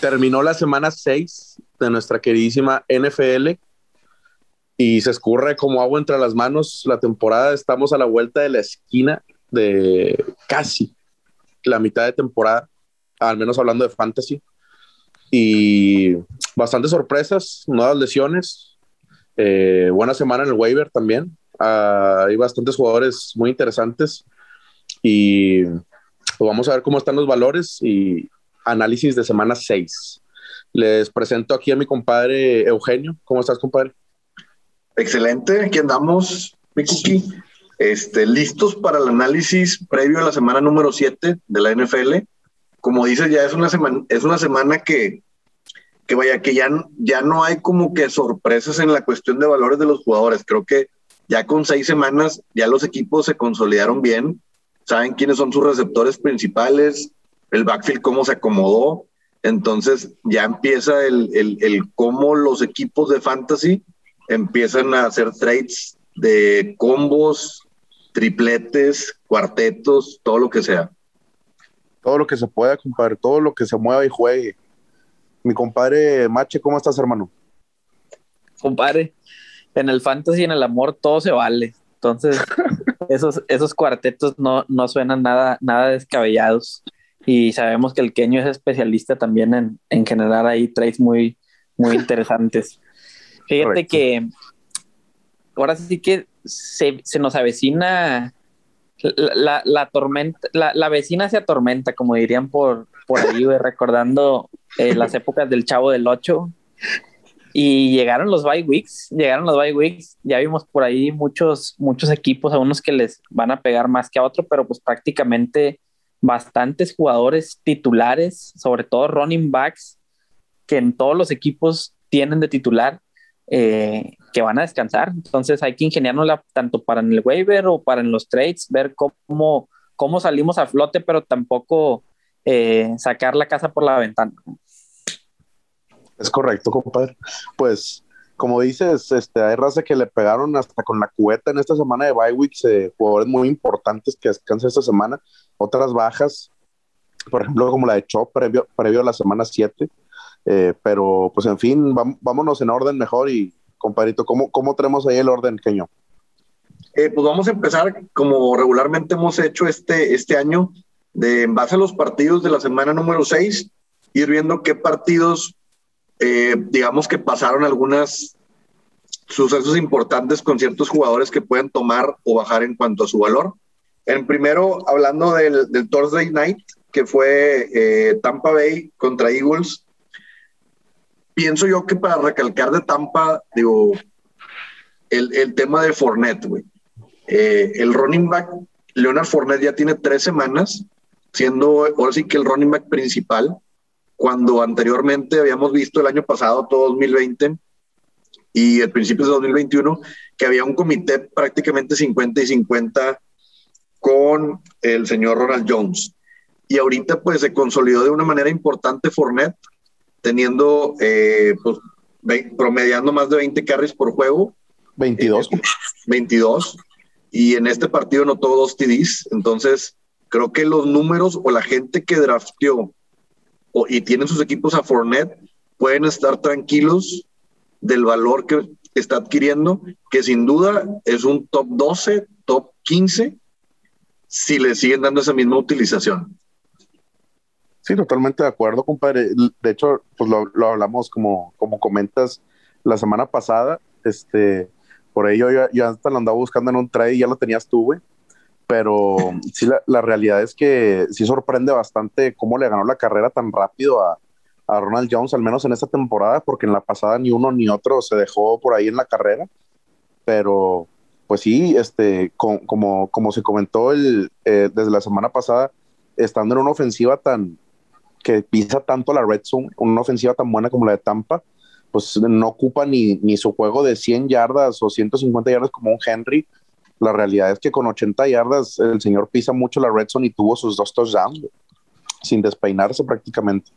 terminó la semana 6 de nuestra queridísima NFL y se escurre como agua entre las manos la temporada. Estamos a la vuelta de la esquina de casi la mitad de temporada, al menos hablando de fantasy. Y bastantes sorpresas, nuevas lesiones, eh, buena semana en el waiver también. Ah, hay bastantes jugadores muy interesantes y pues, vamos a ver cómo están los valores y análisis de semana 6. Les presento aquí a mi compadre Eugenio. ¿Cómo estás, compadre? Excelente, aquí andamos, mi Este, listos para el análisis previo a la semana número 7 de la NFL. Como dices, ya es una semana, es una semana que, que vaya, que ya, ya no hay como que sorpresas en la cuestión de valores de los jugadores. Creo que ya con seis semanas ya los equipos se consolidaron bien, saben quiénes son sus receptores principales, el backfield cómo se acomodó. Entonces ya empieza el, el, el cómo los equipos de fantasy empiezan a hacer trades de combos, tripletes, cuartetos, todo lo que sea. Todo lo que se pueda, compadre, todo lo que se mueva y juegue. Mi compadre Mache, ¿cómo estás, hermano? Compadre, en el fantasy y en el amor todo se vale. Entonces, esos, esos cuartetos no, no suenan nada, nada descabellados. Y sabemos que el Keño es especialista también en, en generar ahí trades muy, muy interesantes. Fíjate que ahora sí que se, nos avecina la, tormenta, la, vecina se atormenta, como dirían por, por ahí, recordando eh, las épocas del Chavo del Ocho. Y llegaron los bye weeks, llegaron los bye weeks, ya vimos por ahí muchos, muchos equipos, a unos que les van a pegar más que a otros, pero pues prácticamente bastantes jugadores titulares, sobre todo running backs, que en todos los equipos tienen de titular eh, que van a descansar. Entonces hay que ingeniárnosla tanto para en el waiver o para en los trades, ver cómo, cómo salimos a flote, pero tampoco eh, sacar la casa por la ventana. Es correcto, compadre. Pues, como dices, este, hay raza que le pegaron hasta con la cubeta en esta semana de bye weeks, eh, jugadores muy importantes que descansan esta semana, otras bajas, por ejemplo, como la de Chop previo, previo a la semana 7. Eh, pero, pues, en fin, vámonos en orden mejor y, compadrito, ¿cómo, cómo tenemos ahí el orden, Keño? Eh, pues vamos a empezar como regularmente hemos hecho este, este año, de, en base a los partidos de la semana número 6, ir viendo qué partidos, eh, digamos que pasaron algunas sucesos importantes con ciertos jugadores que pueden tomar o bajar en cuanto a su valor. En primero, hablando del, del Thursday Night, que fue Tampa Bay contra Eagles, pienso yo que para recalcar de Tampa, digo, el, el tema de Fournette, güey. Eh, el running back, Leonard Fournette ya tiene tres semanas, siendo ahora sí que el running back principal, cuando anteriormente habíamos visto el año pasado, todo 2020 y el principio de 2021, que había un comité prácticamente 50 y 50 con el señor Ronald Jones. Y ahorita pues se consolidó de una manera importante Fournette, teniendo, eh, pues, promediando más de 20 carries por juego. 22. 22. Eh, y en este partido notó dos TDs. Entonces, creo que los números o la gente que drafteó y tienen sus equipos a Fournette pueden estar tranquilos del valor que está adquiriendo, que sin duda es un top 12, top 15, si le siguen dando esa misma utilización. Sí, totalmente de acuerdo, compadre. De hecho, pues lo, hablamos como, como comentas la semana pasada. Este, por ello yo, yo hasta lo andaba buscando en un trade y ya lo tenías tú, güey. Pero sí, la, la, realidad es que sí sorprende bastante cómo le ganó la carrera tan rápido a, a Ronald Jones, al menos en esta temporada, porque en la pasada ni uno ni otro se dejó por ahí en la carrera. Pero, pues sí, este, como, como se comentó el, eh, desde la semana pasada, estando en una ofensiva tan, que pisa tanto la red zone, una ofensiva tan buena como la de Tampa, pues no ocupa ni, ni su juego de 100 yardas o 150 yardas como un Henry. La realidad es que con 80 yardas el señor pisa mucho la red zone y tuvo sus dos touchdowns sin despeinarse prácticamente.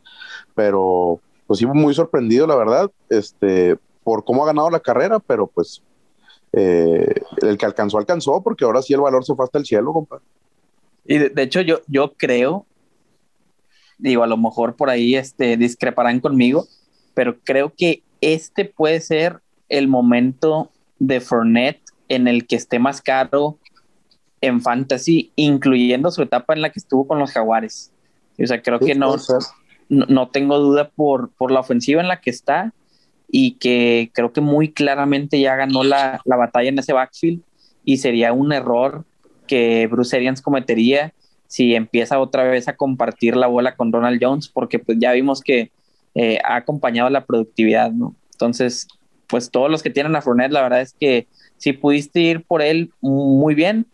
Pero pues sí, muy sorprendido, la verdad, este, por cómo ha ganado la carrera, pero pues eh, el que alcanzó, alcanzó, porque ahora sí el valor se fue hasta el cielo, compadre. Y de, hecho, yo, yo creo digo, a lo mejor por ahí este, discreparán conmigo, pero creo que este puede ser el momento de Fournette en el que esté más caro en fantasy, incluyendo su etapa en la que estuvo con los Jaguares. O sea, creo que no, no, tengo duda por, por la ofensiva en la que está y que creo que muy claramente ya ganó la, la batalla en ese backfield y sería un error que Bruce Arians cometería si empieza otra vez a compartir la bola con Ronald Jones, porque pues ya vimos que eh, ha acompañado la productividad, ¿no? Entonces, pues todos los que tienen a Fournette, la verdad es que si pudiste ir por él muy bien,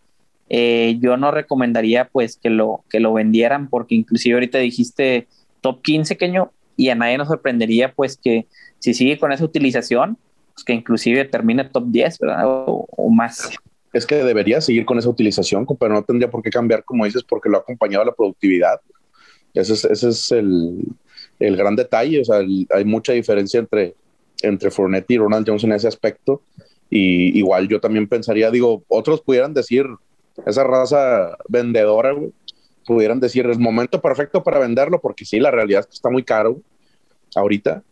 eh, yo no recomendaría pues que lo, que lo vendieran, porque inclusive ahorita dijiste top 15, queño, y a nadie nos sorprendería pues que si sigue con esa utilización, pues que inclusive termine top 10, ¿verdad? o más es que debería seguir con esa utilización, pero no tendría por qué cambiar, como dices, porque lo ha acompañado a la productividad. Ese es, ese es el, el, gran detalle. O sea, hay mucha diferencia entre, entre Fournette y Ronald Jones en ese aspecto. Y igual yo también pensaría, digo, otros pudieran decir, esa raza vendedora, pudieran decir, es momento perfecto para venderlo, porque sí, la realidad es que está muy caro ahorita.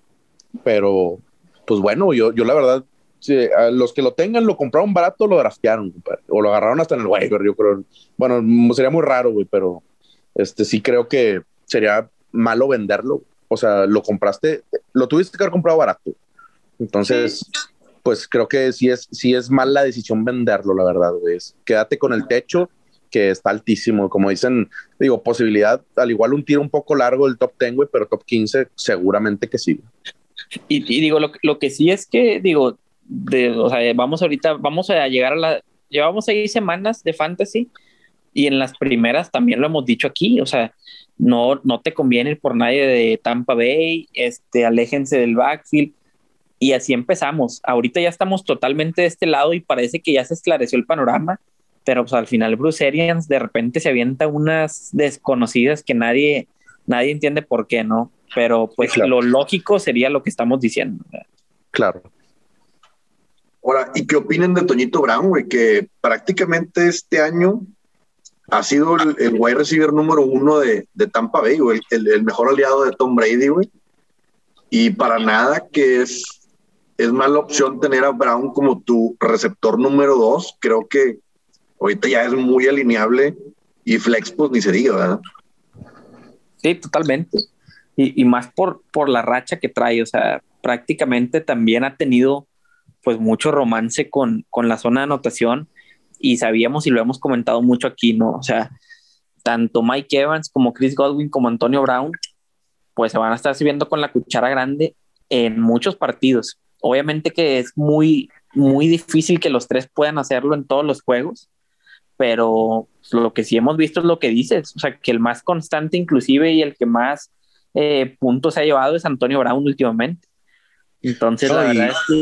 Pero, pues bueno, yo, yo la verdad Sí, a los que lo tengan lo compraron barato, lo draftearon, o lo agarraron hasta en el waiver, yo creo. Bueno, sería muy raro, güey, pero este sí creo que sería malo venderlo. O sea, lo compraste, lo tuviste que haber comprado barato. Entonces, pues creo que sí es, sí es mal la decisión venderlo, la verdad, güey. Quédate con el techo, que está altísimo. Como dicen, digo, posibilidad, al igual un tiro un poco largo del top 10, güey, pero top 15 seguramente que sí. Y, digo, lo, lo, que sí es que, digo, de, o sea, vamos ahorita, vamos a llegar a la, llevamos seis semanas de fantasy y en las primeras también lo hemos dicho aquí, o sea, no, no te conviene ir por nadie de Tampa Bay, este, aléjense del backfield y así empezamos. Ahorita ya estamos totalmente de este lado y parece que ya se esclareció el panorama, pero pues al final Bruce Arians de repente se avienta unas desconocidas que nadie, nadie entiende por qué, ¿no? Pero pues lo lógico sería lo que estamos diciendo. Claro. Ahora, ¿y qué opinan de Toñito Brown, güey? Que prácticamente este año ha sido el, wide receiver número uno de, Tampa Bay, güey, el, mejor aliado de Tom Brady, güey. Y para nada que es, es mala opción tener a Brown como tu receptor número dos. Creo que ahorita ya es muy alineable y flex, pues ni se diga, ¿verdad? Sí, totalmente. Y, más por, por la racha que trae, o sea, prácticamente también ha tenido pues mucho romance con, con la zona de anotación y sabíamos y lo hemos comentado mucho aquí, ¿no? O sea, tanto Mike Evans como Chris Godwin como Antonio Brown, pues se van a estar sirviendo con la cuchara grande en muchos partidos. Obviamente que es muy, muy difícil que los tres puedan hacerlo en todos los juegos, pero lo que sí hemos visto es lo que dices, o sea, que el más constante inclusive y el que más eh, puntos ha llevado es Antonio Brown últimamente. Entonces, la verdad es que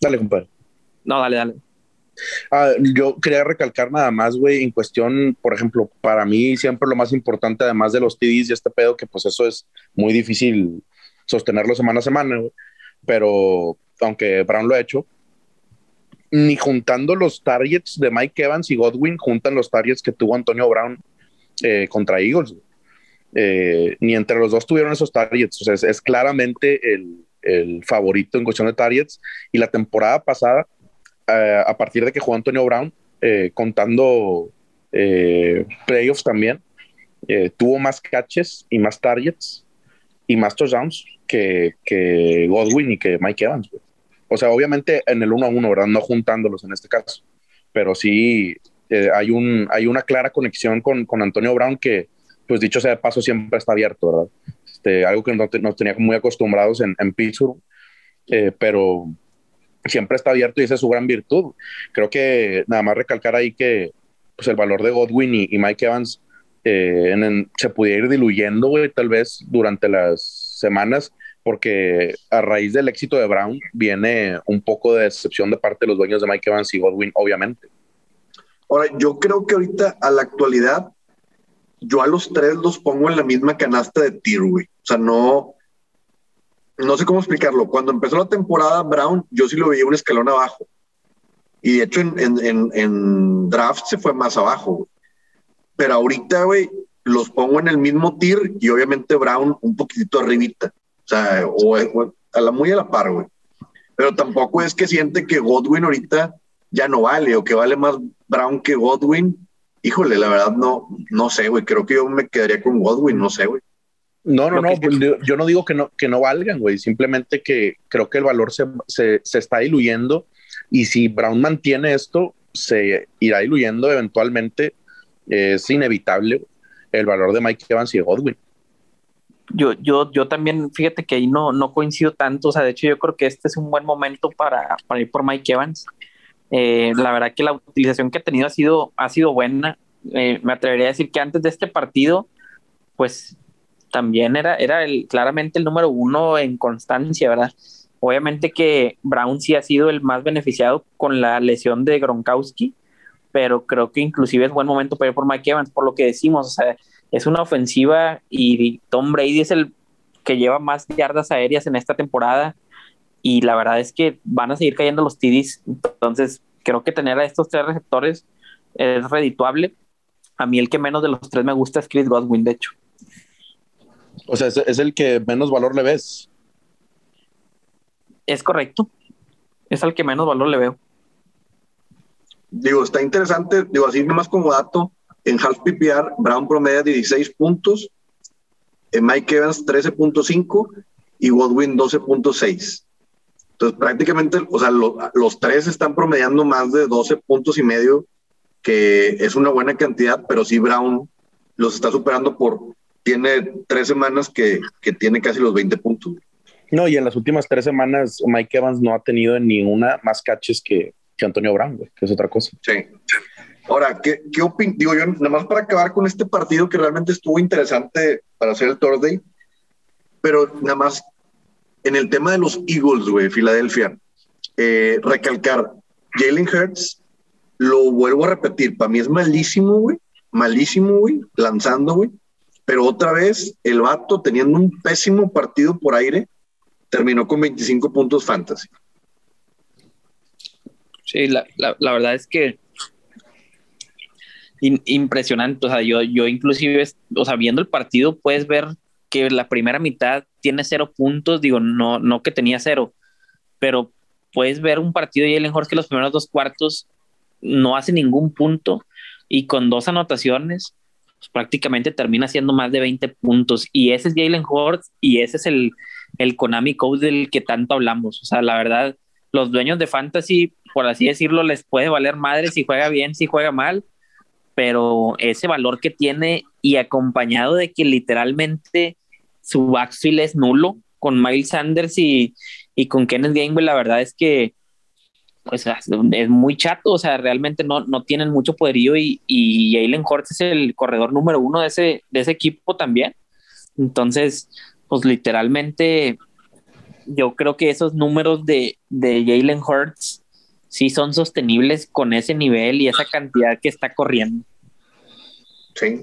Dale, compadre. No, dale, dale. Ah, yo quería recalcar nada más, güey, en cuestión, por ejemplo, para mí siempre lo más importante, además de los TDs y este pedo, que pues eso es muy difícil sostenerlo semana a semana, güey. Pero aunque Brown lo ha hecho, ni juntando los targets de Mike Evans y Godwin, juntan los targets que tuvo Antonio Brown eh, contra Eagles. Eh, ni entre los dos tuvieron esos targets. O sea, es claramente el, el favorito en cuestión de targets. Y la temporada pasada, eh, a partir de que jugó Antonio Brown, eh, contando eh, playoffs también, tuvo más catches y más targets y más touchdowns que, que Godwin y que Mike Evans. O sea, obviamente en el uno a uno, ¿verdad? No juntándolos en este caso. Pero sí hay, un, hay una clara conexión con, con Antonio Brown que, pues dicho sea de paso, siempre está abierto, ¿verdad? Este, algo que nos, tenía muy acostumbrados en, en Pittsburgh, eh, pero siempre está abierto y esa es su gran virtud. Creo que nada más recalcar ahí que pues, el valor de Godwin y, Mike Evans eh, se pudiera ir diluyendo, tal vez durante las semanas, porque a raíz del éxito de Brown viene un poco de decepción de parte de los dueños de Mike Evans y Godwin, obviamente. Ahora, yo creo que ahorita a la actualidad yo a los tres los pongo en la misma canasta de tiro, güey. O sea, no, no sé cómo explicarlo. Cuando empezó la temporada, Brown, yo sí lo veía un escalón abajo. Y de hecho, en, en, en draft se fue más abajo, güey. Pero ahorita, güey, los pongo en el mismo tier y obviamente Brown un poquitito arribita. O sea, o, a la muy a la par, güey. Pero tampoco es que siente que Godwin ahorita ya no vale o que vale más Brown que Godwin. Híjole, la verdad no, no sé, güey. Creo que yo me quedaría con Godwin, no sé, güey. No, no, no, pues, yo no digo que no, que no valgan, güey. Simplemente que creo que el valor se, se, se está diluyendo y si Brown mantiene esto, se irá diluyendo eventualmente. Es inevitable el valor de Mike Evans y Godwin. Yo, yo, yo también, fíjate que ahí no, no coincido tanto. O sea, de hecho, yo creo que este es un buen momento para, para ir por Mike Evans. Eh, la verdad que la utilización que ha tenido ha sido, ha sido buena. Eh, me atrevería a decir que antes de este partido, pues también era, era el, claramente el número uno en constancia, ¿verdad? Obviamente que Brown sí ha sido el más beneficiado con la lesión de Gronkowski, pero creo que inclusive es buen momento para ir por Mike Evans, por lo que decimos, o sea, es una ofensiva y Tom Brady es el que lleva más yardas aéreas en esta temporada y la verdad es que van a seguir cayendo los TDs, entonces creo que tener a estos tres receptores es redituable. A mí el que menos de los tres me gusta es Chris Godwin, de hecho. O sea, es, el que menos valor le ves. Es correcto. Es al que menos valor le veo. Digo, está interesante, digo, así nomás como dato, en half PPR, Brown promedia 16 puntos, en Mike Evans 13.5 y Godwin 12.6. Entonces, prácticamente, o sea, los tres están promediando más de 12 puntos y medio, que es una buena cantidad, pero sí Brown los está superando por, tiene tres semanas que, que tiene casi los 20 puntos. No, y en las últimas tres semanas Mike Evans no ha tenido ninguna más catches que, que Antonio Brown, que es otra cosa. Sí. Ahora, ¿qué, qué Digo yo, nada más para acabar con este partido que realmente estuvo interesante para hacer el Thursday, pero nada más en el tema de los Eagles, güey, Filadelfia, eh, recalcar, Jalen Hurts, lo vuelvo a repetir, para mí es malísimo, güey, malísimo, güey, lanzando, güey, pero otra vez el vato teniendo un pésimo partido por aire, terminó con 25 puntos fantasy. Sí, la, la, verdad es que impresionante, o sea, yo, yo inclusive, o sea, viendo el partido puedes ver que la primera mitad tiene cero puntos, digo, no, no que tenía cero, pero puedes ver un partido de Jalen que los primeros dos cuartos no hace ningún punto y con dos anotaciones pues, prácticamente termina siendo más de 20 puntos. Y ese es Jalen Hurts y ese es el, el Konami Code del que tanto hablamos, o sea, la verdad, los dueños de Fantasy, por así decirlo, les puede valer madre si juega bien, si juega mal, pero ese valor que tiene y acompañado de que literalmente su backfield es nulo con Miles Sanders y, y con Kenneth Gainwell, la verdad es que pues es muy chato, o sea, realmente no, no tienen mucho poderío y, y Jalen es el corredor número uno de ese, de ese equipo también. Entonces, pues literalmente yo creo que esos números de, de Jalen Hurts sí son sostenibles con ese nivel y esa cantidad que está corriendo. Sí.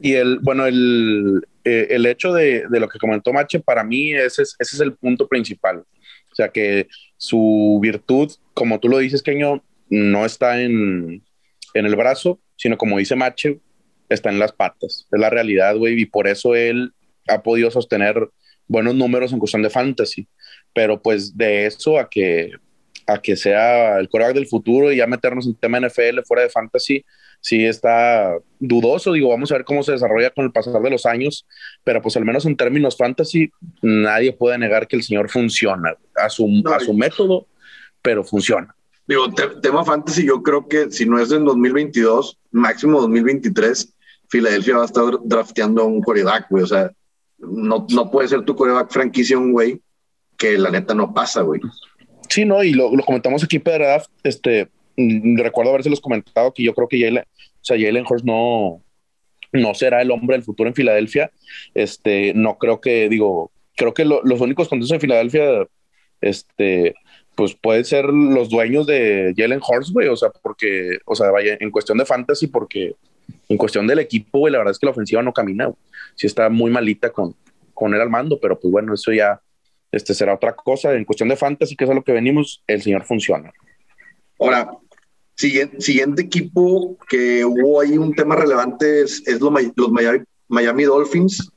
Y el, bueno, el, eh, el hecho de, de, lo que comentó Mache, para mí ese es, ese es el punto principal. O sea, que su virtud, como tú lo dices, Keño, no está en, en el brazo, sino como dice Mache, está en las patas. Es la realidad, güey, y por eso él ha podido sostener buenos números en cuestión de fantasy. Pero pues de eso a que, a que sea el coreback del futuro y ya meternos en tema NFL fuera de fantasy, sí está dudoso. Digo, vamos a ver cómo se desarrolla con el pasar de los años, pero pues al menos en términos fantasy, nadie puede negar que el señor funciona a su, a su método, pero funciona. Digo, tema fantasy, yo creo que si no es en 2022, máximo 2023, Filadelfia va a estar drafteando un coreback, güey. O sea, no, no puede ser tu coreback franquicia un güey que la neta no pasa, güey. Sí, no, y lo, comentamos aquí, Pedro, este, mm, recuerdo haberse los comentado que yo creo que Jalen, o sea, Jalen no, no será el hombre del futuro en Filadelfia. Este, no creo que, digo, creo que los únicos contentos en Filadelfia, este, pues pueden ser los dueños de Jalen Hurst, güey, o sea, porque, o sea, vaya, en cuestión de fantasy, porque en cuestión del equipo, güey, la verdad es que la ofensiva no camina, güey. Sí está muy malita con, con él al mando, pero pues bueno, eso ya este será otra cosa. En cuestión de fantasy, que es a lo que venimos, el señor funciona. Ahora, Siguiente, siguiente equipo que hubo ahí un tema relevante es, los, Miami, Dolphins.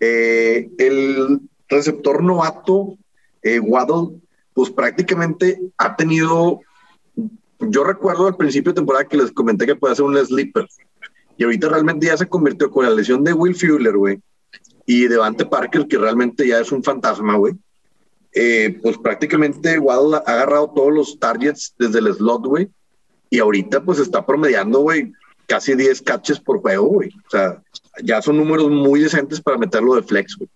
Eh, el receptor novato, eh, Waddle, pues prácticamente ha tenido. Yo recuerdo al principio de temporada que les comenté que puede ser un sleeper. Y ahorita realmente ya se convirtió con la lesión de Will Fuller, güey. Y Devante Parker, que realmente ya es un fantasma, güey. Eh, pues prácticamente Waddle ha agarrado todos los targets desde el slot, güey. Y ahorita pues está promediando, güey, casi 10 catches por juego, güey. O sea, ya son números muy decentes para meterlo de flex, güey.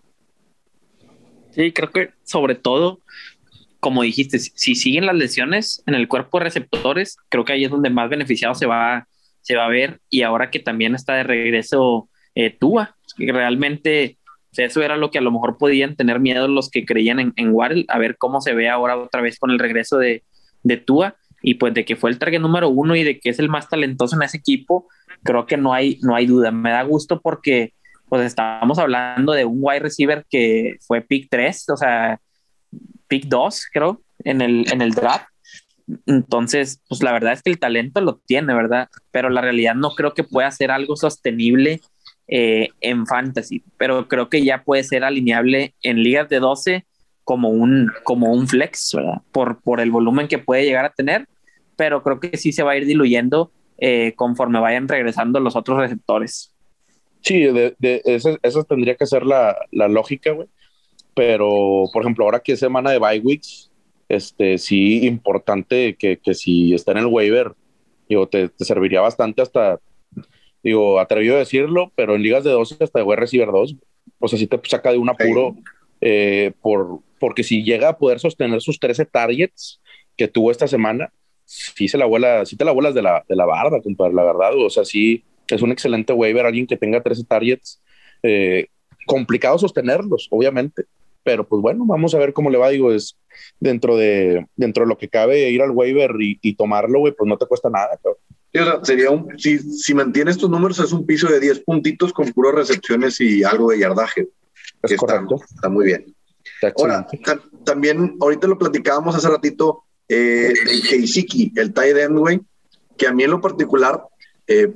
Sí, creo que sobre todo, como dijiste, si siguen las lesiones en el cuerpo de receptores, creo que ahí es donde más beneficiado se va, se va a ver. Y ahora que también está de regreso eh, Tua, realmente eso era lo que a lo mejor podían tener miedo los que creían en, en a ver cómo se ve ahora otra vez con el regreso de, de Tua y pues de que fue el target número uno y de que es el más talentoso en ese equipo, creo que no hay, no hay duda. Me da gusto porque pues estábamos hablando de un wide receiver que fue pick 3, o sea, pick 2, creo, en el, en el draft. Entonces, pues la verdad es que el talento lo tiene, ¿verdad? Pero la realidad no creo que pueda ser algo sostenible eh, en fantasy, pero creo que ya puede ser alineable en ligas de 12 como un, como un flex, ¿verdad? Por, por el volumen que puede llegar a tener, pero creo que sí se va a ir diluyendo eh, conforme vayan regresando los otros receptores. Sí, de, de esa, tendría que ser la, la lógica, güey. Pero, por ejemplo, ahora que es semana de bye weeks, este, sí, importante que, que si está en el waiver, digo, te, te, serviría bastante hasta, digo, atrevido a decirlo, pero en ligas de 12 hasta de receiver 2, o sea, si te saca de un apuro eh, por, porque si llega a poder sostener sus 13 targets que tuvo esta semana, sí se la vuela, sí te la vuelas de la, de la barda, compadre, la verdad. O sea, sí es un excelente waiver alguien que tenga 13 targets. Eh, complicado sostenerlos, obviamente. Pero pues bueno, vamos a ver cómo le va. Digo, es dentro de, dentro de lo que cabe ir al waiver y, tomarlo, güey, pues no te cuesta nada, sería un, si, si mantienes tus números, es un piso de 10 puntitos con puras recepciones y algo de yardaje. Es correcto. está muy bien. Ahora, también, ahorita lo platicábamos hace ratito, eh, de Keisiki, el tight end, güey, que a mí en lo particular eh,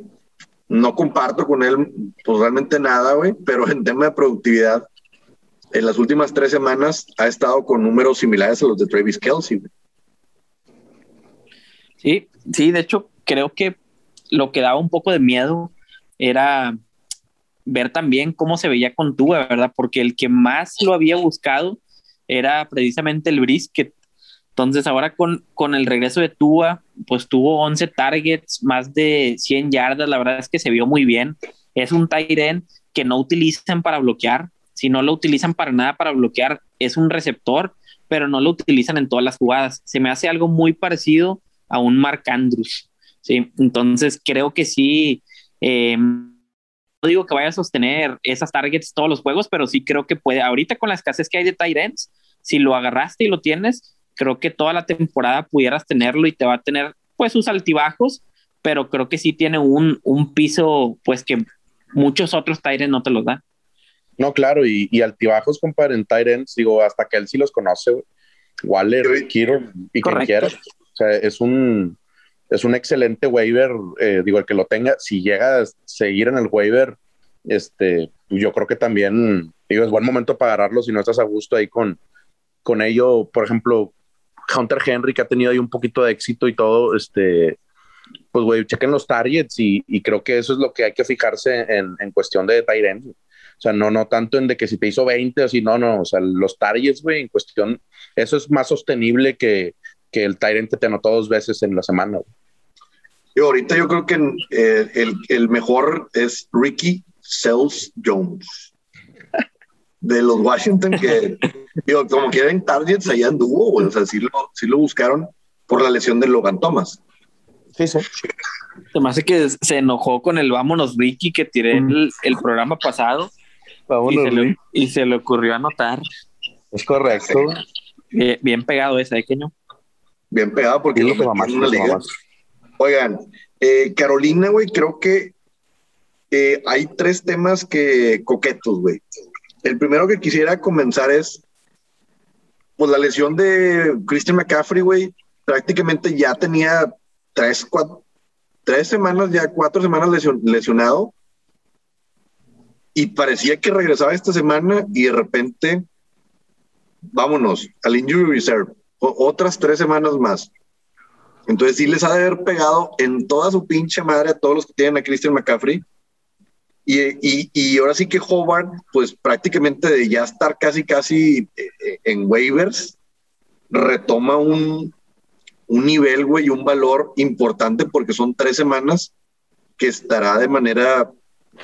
no comparto con él pues realmente nada, güey, pero en tema de productividad, en las últimas tres semanas ha estado con números similares a los de Travis Kelsey. Sí, sí, de hecho creo que lo que daba un poco de miedo era ver también cómo se veía con Tua, ¿verdad? Porque el que más lo había buscado era precisamente el brisket. Entonces ahora con, con el regreso de Tua, pues tuvo 11 targets, más de 100 yardas, la verdad es que se vio muy bien. Es un tight que no utilizan para bloquear, si no lo utilizan para nada para bloquear, es un receptor, pero no lo utilizan en todas las jugadas. Se me hace algo muy parecido a un Mark Andrews, ¿sí? Entonces creo que sí, eh, no digo que vaya a sostener esas targets todos los juegos, pero sí creo que puede. Ahorita con la escasez que hay de tight si lo agarraste y lo tienes, creo que toda la temporada pudieras tenerlo y te va a tener pues sus altibajos, pero creo que sí tiene un, un piso pues que muchos otros tight ends no te los dan. No, claro, y, y altibajos, compadre, en tight ends, digo, hasta que él sí los conoce, Waller, Kiro y quien quiera. O sea, es un, es un excelente waiver, eh, digo, el que lo tenga, si llega a seguir en el waiver, este, yo creo que también, digo, es buen momento para agarrarlo si no estás a gusto ahí con, con ello. Por ejemplo, Hunter Henry, que ha tenido ahí un poquito de éxito y todo, este, pues, güey, chequen los targets y, creo que eso es lo que hay que fijarse en, en cuestión de Tyrant. O sea, no, no tanto en de que si te hizo 20 o si no, no, o sea, los targets, güey, en cuestión, eso es más sostenible que, que el Tyrant te anotó dos veces en la semana. Y ahorita yo creo que eh, el, el, mejor es Ricky Sells Jones de los Washington que digo, como quieren targets allá anduvo, o sea, sí lo, sí lo buscaron por la lesión de Logan Thomas. Sí, sí. Se me hace que se enojó con el vámonos Ricky que tiré el, el, programa pasado y se, le, y se, le, ocurrió anotar. Es correcto. Bien, bien pegado ese, ¿eh, no? Bien pegado porque es lo una liga. Oigan, eh, Carolina, güey, creo que eh, hay tres temas que coquetos, güey. El primero que quisiera comenzar es, pues la lesión de Christian McCaffrey, güey, prácticamente ya tenía tres, tres semanas, ya cuatro semanas lesionado. Y parecía que regresaba esta semana y de repente, vámonos al injury reserve, otras tres semanas más. Entonces sí les ha de haber pegado en toda su pinche madre a todos los que tienen a Christian McCaffrey. Y, y, y ahora sí que Hobart, pues prácticamente de ya estar casi, casi eh, eh, en waivers, retoma un, un nivel, güey, un valor importante porque son tres semanas que estará de manera,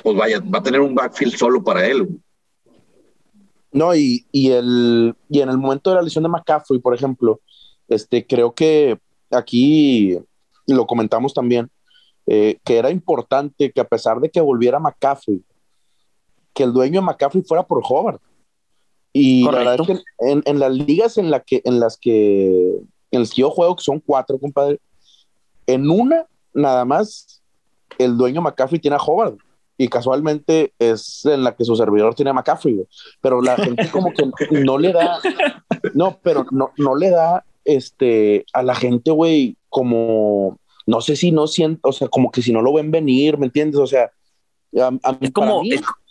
pues vaya, va a tener un backfield solo para él. No, y, y, el, y en el momento de la lesión de McCaffrey, por ejemplo, este, creo que aquí lo comentamos también, eh, que era importante que a pesar de que volviera McCaffrey, que el dueño de McCaffrey fuera por Hobart. Y la verdad es que en, en, las ligas en, la que, en las que en las que yo juego, que son cuatro, compadre, en una nada más el dueño McCaffrey tiene a Hobart y casualmente es en la que su servidor tiene a McCaffrey, pero la gente como que no le da, no, pero no, no le da este, a la gente, güey, como, no sé si no siento, o sea, como que si no lo ven venir, ¿me entiendes? O sea, a, es como,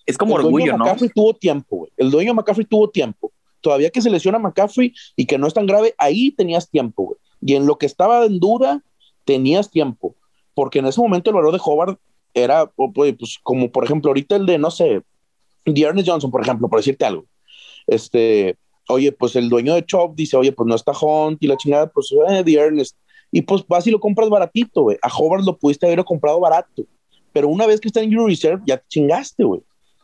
es, como orgullo, ¿no? McCaffrey tuvo tiempo, güey. El dueño McCaffrey tuvo tiempo. Todavía que se lesiona McCaffrey y que no es tan grave, ahí tenías tiempo, güey. Y en lo que estaba en duda, tenías tiempo. Porque en ese momento el valor de Hobart era, pues, como por ejemplo, ahorita el de, no sé, de Ernest Johnson, por ejemplo, por decirte algo. Este, oye, pues el dueño de Chop dice, oye, pues no está Hunt y la chingada, pues eh, The Ernest. Y pues vas y lo compras baratito, güey. A Hobart lo pudiste haber comprado barato. Pero una vez que está en Euro Reserve, ya te chingaste, güey.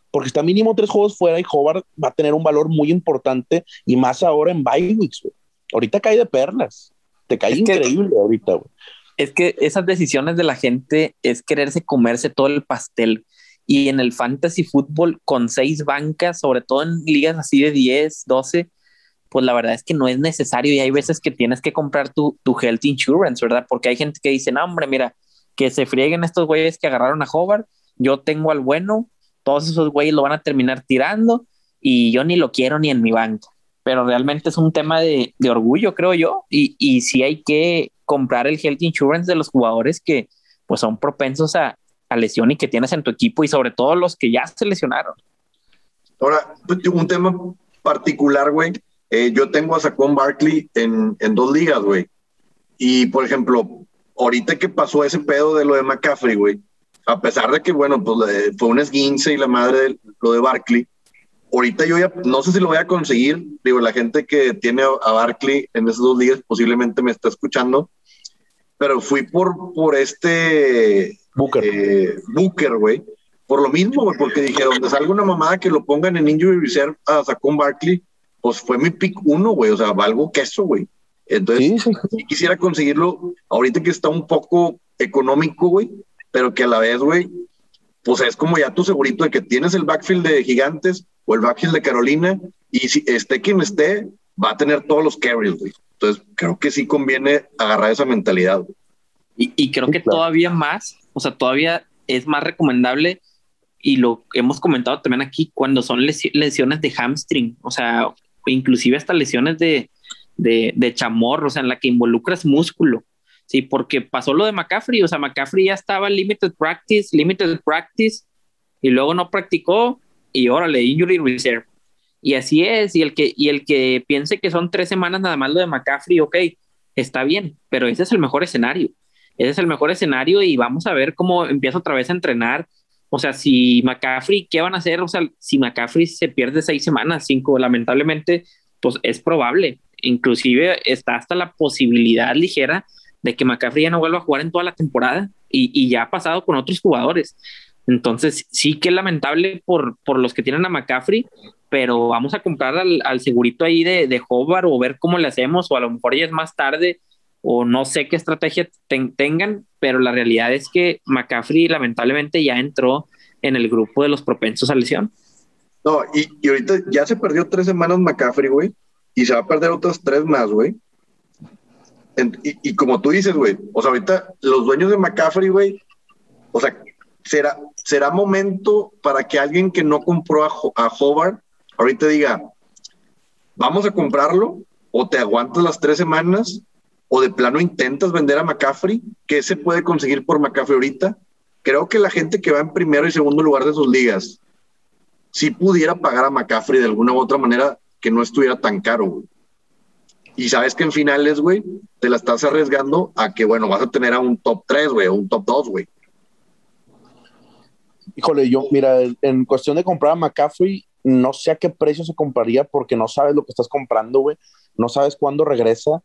Porque está mínimo tres juegos fuera y Hobart va a tener un valor muy importante y más ahora en bye weeks, güey. Ahorita cae de perlas. Te cae increíble ahorita, güey. Es que esas decisiones de la gente es quererse comerse todo el pastel. Y en el fantasy fútbol con seis bancas, sobre todo en ligas así de 10, 12, pues la verdad es que no es necesario y hay veces que tienes que comprar tu, tu health insurance, ¿verdad? Porque hay gente que dice, no, hombre, mira, que se frieguen estos güeyes que agarraron a Hobart, yo tengo al bueno, todos esos güeyes lo van a terminar tirando y yo ni lo quiero ni en mi banca. Pero realmente es un tema de, orgullo, creo yo, y, y sí hay que comprar el health insurance de los jugadores que pues son propensos a, a lesión y que tienes en tu equipo y sobre todo los que ya se lesionaron. Ahora, un tema particular, güey. Eh, yo tengo a Saquon Barkley en, en dos ligas, güey. Y, por ejemplo, ahorita que pasó ese pedo de lo de McCaffrey, güey, a pesar de que, bueno, pues fue un esguince y la madre de lo de Barkley, ahorita yo ya no sé si lo voy a conseguir. Digo, la gente que tiene a Barkley en esos dos días posiblemente me está escuchando, pero fui por, por este Booker. Eh, Booker, güey. Por lo mismo, güey, porque dije, donde salga una mamada que lo pongan en Injury Reserve a Sacón Barkley, pues fue mi pick uno, güey. O sea, valgo queso, güey. Entonces, sí, quisiera conseguirlo ahorita que está un poco económico, güey, pero que a la vez, güey, pues es como ya tu segurito de que tienes el backfield de Gigantes o el backfield de Carolina y si esté quien esté, va a tener todos los carries, güey. Entonces, creo que sí conviene agarrar esa mentalidad. Güey. Y, y, creo que todavía más o sea, todavía es más recomendable y lo hemos comentado también aquí cuando son lesiones de hamstring, o sea, inclusive hasta lesiones de, de, de chamorro, o sea, en la que involucras músculo. Sí, porque pasó lo de McCaffrey, o sea, McCaffrey ya estaba limited practice, limited practice, y luego no practicó, y órale, injury reserve. Y así es, y el que, y el que piense que son tres semanas nada más lo de McCaffrey, ok, está bien, pero ese es el mejor escenario. Ese es el mejor escenario y vamos a ver cómo empieza otra vez a entrenar. O sea, si McCaffrey, ¿qué van a hacer? O sea, si McCaffrey se pierde seis semanas, cinco, lamentablemente, pues es probable. Inclusive está hasta la posibilidad ligera de que McCaffrey ya no vuelva a jugar en toda la temporada y, y ya ha pasado con otros jugadores. Entonces, sí que es lamentable por, por los que tienen a McCaffrey, pero vamos a comprar al, al segurito ahí de, de Hobart o ver cómo le hacemos, o a lo mejor ya es más tarde o no sé qué estrategia tengan, pero la realidad es que McCaffrey lamentablemente ya entró en el grupo de los propensos a lesión. No, y, y ahorita ya se perdió tres semanas McCaffrey, güey, y se va a perder otras tres más, güey. Y, y, como tú dices, güey, o sea, ahorita los dueños de McCaffrey, güey, o sea, será, será momento para que alguien que no compró a, a Hobart ahorita diga, vamos a comprarlo o te aguantas las tres semanas o de plano intentas vender a McCaffrey, ¿qué se puede conseguir por McCaffrey ahorita? Creo que la gente que va en primero y segundo lugar de sus ligas, si pudiera pagar a McCaffrey de alguna u otra manera que no estuviera tan caro, güey. Y sabes que en finales, güey, te la estás arriesgando a que, bueno, vas a tener a un top 3, güey, o un top 2, güey. Híjole, yo, mira, en cuestión de comprar a McCaffrey, no sé a qué precio se compraría porque no sabes lo que estás comprando, güey. No sabes cuándo regresa.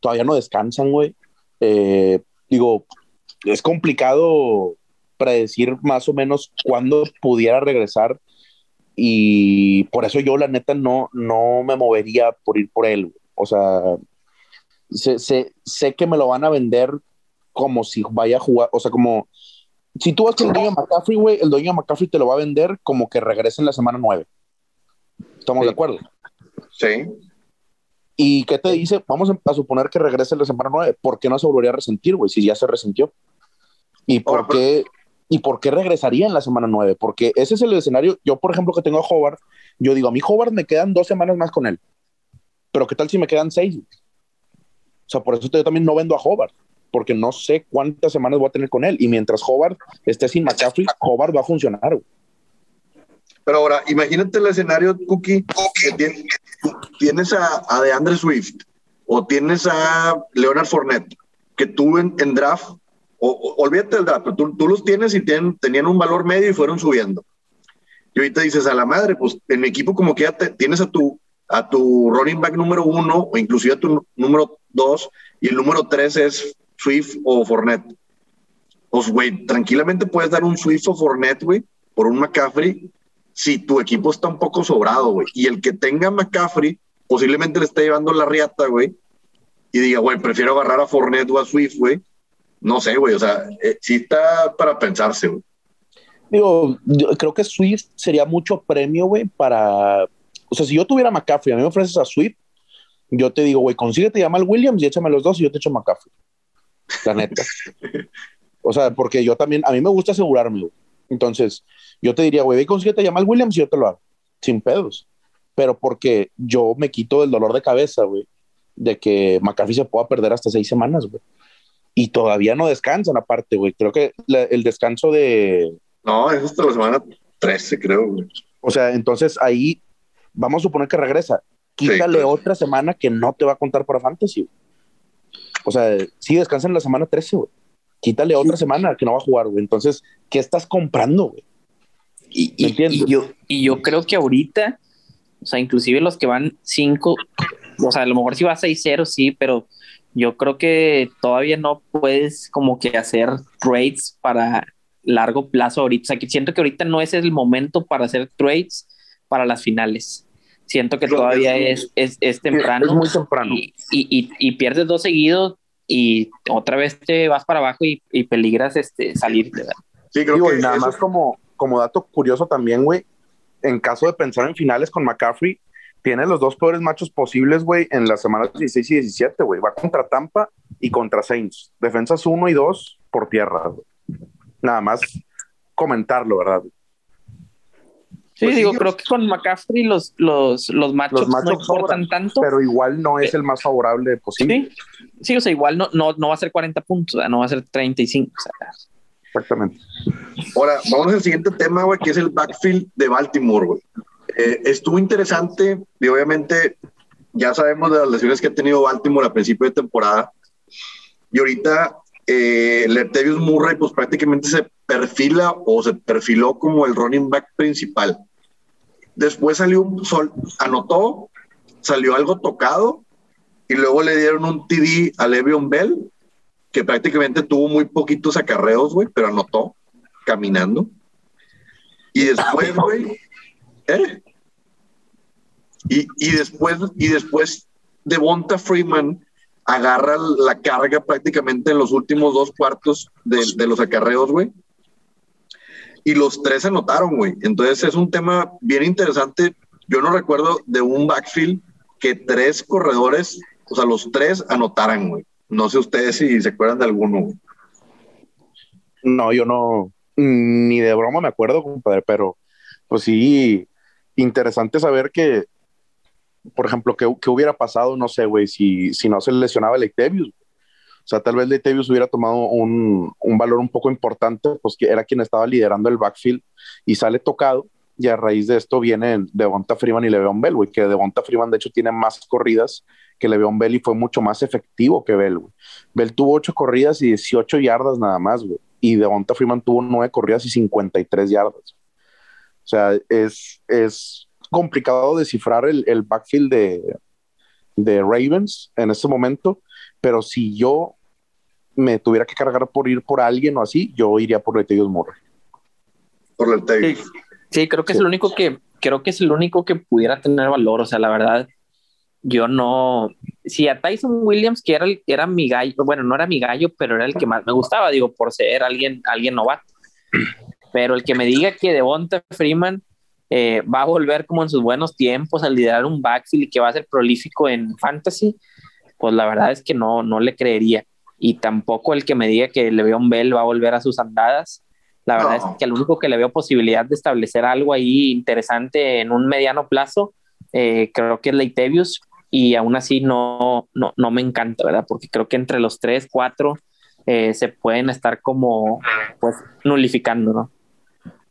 Todavía no descansan, güey. Eh, digo, es complicado predecir más o menos cuándo pudiera regresar y por eso yo la neta no, no me movería por ir por él. O sea, sé, sé, sé, que me lo van a vender como si vaya a jugar, o sea, como si tú vas con el dueño de McCaffrey, güey, el dueño de McCaffrey te lo va a vender como que regrese en la semana 9. ¿Estamos Sí. de acuerdo? Sí. ¿Y qué te dice? Vamos a suponer que regrese en la semana 9. ¿Por qué no se volvería a resentir, güey? Si ya se resintió. ¿Y por, Ahora, pero- qué, ¿Y por qué regresaría en la semana 9? Porque ese es el escenario. Yo, por ejemplo, que tengo a Hobart, yo digo, a mí Hobart me quedan dos semanas más con él. Pero ¿qué tal si me quedan seis? O sea, por eso yo también no vendo a Hobart, porque no sé cuántas semanas voy a tener con él. Y mientras Hobart esté sin McCaffrey, Hobart va a funcionar. Pero ahora, imagínate el escenario, Cookie, que tien- tienes a, a DeAndre Swift o tienes a Leonard Fournette, que tú en, en draft, o, o- olvídate del draft, pero tú, tú los tienes y tenían un valor medio y fueron subiendo. Y ahorita dices a la madre, pues en mi equipo como que ya te- tienes a tu, a tu running back número uno o inclusive a tu número dos y el número tres es Swift o Fournette. Pues, güey, tranquilamente puedes dar un Swift o Fournette, güey, por un McCaffrey si tu equipo está un poco sobrado, güey. Y el que tenga McCaffrey posiblemente le esté llevando la riata, güey. Y diga, güey, prefiero agarrar a Fournette o a Swift, güey. No sé, güey. O sea, eh, sí está para pensarse, güey. Digo, creo que Swift sería mucho premio, güey, para. O sea, si yo tuviera McCaffrey, a mí me ofreces a Swift, yo te digo, güey, consíguete a Jamal Williams y échame los dos y yo te echo McCaffrey. La neta. o sea, porque yo también, a mí me gusta asegurarme, güey. Entonces, yo te diría, güey, ve y consíguete a Jamal Williams y yo te lo hago, sin pedos. Pero porque yo me quito el dolor de cabeza, güey, de que McCaffrey se pueda perder hasta seis semanas, güey. Y todavía no descansan, aparte, güey. Creo que la- el descanso de, No, es hasta la semana 13, creo, güey. O sea, entonces ahí vamos a suponer que regresa. Quítale claro. otra semana que no te va a contar para Fantasy. güey. O sea, sí descansa en la semana 13, güey. Quítale otra semana que no va a jugar, güey. Entonces, ¿qué estás comprando, güey? Y, ¿Me y- entiendes? y yo, y yo creo que ahorita, o sea, inclusive los que van 5, o sea, a lo mejor si va 6-0, sí, pero yo creo que todavía no puedes como que hacer trades para largo plazo ahorita. O sea, que siento que ahorita no es el momento para hacer trades para las finales. Siento que todavía es, es, es temprano Es muy temprano. y, y, y, y pierdes dos seguidos y otra vez te vas para abajo y, y peligras este, salir. ¿verdad? Sí, creo Digo, que y nada más como, como dato curioso también, güey. En caso de pensar en finales con McCaffrey, tiene los dos peores machos posibles, güey, en las semanas 16 y 17, güey. Va contra Tampa y contra Saints. Defensas 1 y 2 por tierra, güey. Nada más comentarlo, ¿verdad? Sí, Pues digo, yo- creo que con McCaffrey los, los, los matchups Los no importan sobran, tanto. Pero igual no es el más favorable posible. sí, sí, o sea, igual no, no, no va a ser 40 puntos, o sea, no va a ser 35. O sea, Exactamente. Ahora, vamos al siguiente tema, güey, que es el backfield de Baltimore, güey. Eh, estuvo interesante y obviamente ya sabemos de las lesiones que ha tenido Baltimore a principio de temporada. Y ahorita eh, Latavius Murray pues prácticamente se perfila o se perfiló como el running back principal. Después salió un sol, anotó, salió algo tocado y luego le dieron un TD a Le'Veon Bell que prácticamente tuvo muy poquitos acarreos, güey, pero anotó caminando. Y después, güey, ¿eh? Y, y después, y después Devonta Freeman agarra la carga prácticamente en los últimos dos cuartos de, de los acarreos, güey. Y los tres anotaron, güey. Entonces es un tema bien interesante. Yo no recuerdo de un backfield que tres corredores, o sea, los tres anotaran, güey. No sé ustedes si se acuerdan de alguno, güey. No, yo no, ni de broma me acuerdo, compadre, pero pues sí, interesante saber que por ejemplo, ¿qué, hubiera pasado, no sé, güey, si, si no se lesionaba el Ectevius? O sea, tal vez Leitevius hubiera tomado un, un, valor un poco importante, pues era quien estaba liderando el backfield y sale tocado. Y a raíz de esto vienen Devonta Freeman y Le'Veon Bell, güey, que Devonta Freeman de hecho tiene más corridas que Le'Veon Bell y fue mucho más efectivo que Bell. Bell tuvo ocho corridas y 18 yardas nada más, güey. Y Devonta Freeman tuvo nueve corridas y 53 yardas. O sea, es, es complicado descifrar el, el backfield de, de Ravens en este momento, pero si yo me tuviera que cargar por ir por alguien o así, yo iría por Latavius Murray. Por Latavius. Sí, sí, creo que sí. es el único que creo que es el único que pudiera tener valor, o sea, la verdad yo no si a Tyson Williams que era el, era mi gallo, bueno, no era mi gallo, pero era el que más me gustaba, digo, por ser alguien alguien novato. Pero el que me diga que Devonta Freeman eh, va a volver como en sus buenos tiempos a liderar un backfield y que va a ser prolífico en fantasy, pues la verdad es que no, no le creería y tampoco el que me diga que un Bell va a volver a sus andadas. La verdad es que el único que le veo posibilidad de establecer algo ahí interesante en un mediano plazo, eh, creo que es Leitevius, y aún así no, no, no, me encanta, ¿verdad? Porque creo que entre los tres, cuatro, eh, se pueden estar como, pues, nulificando, ¿no?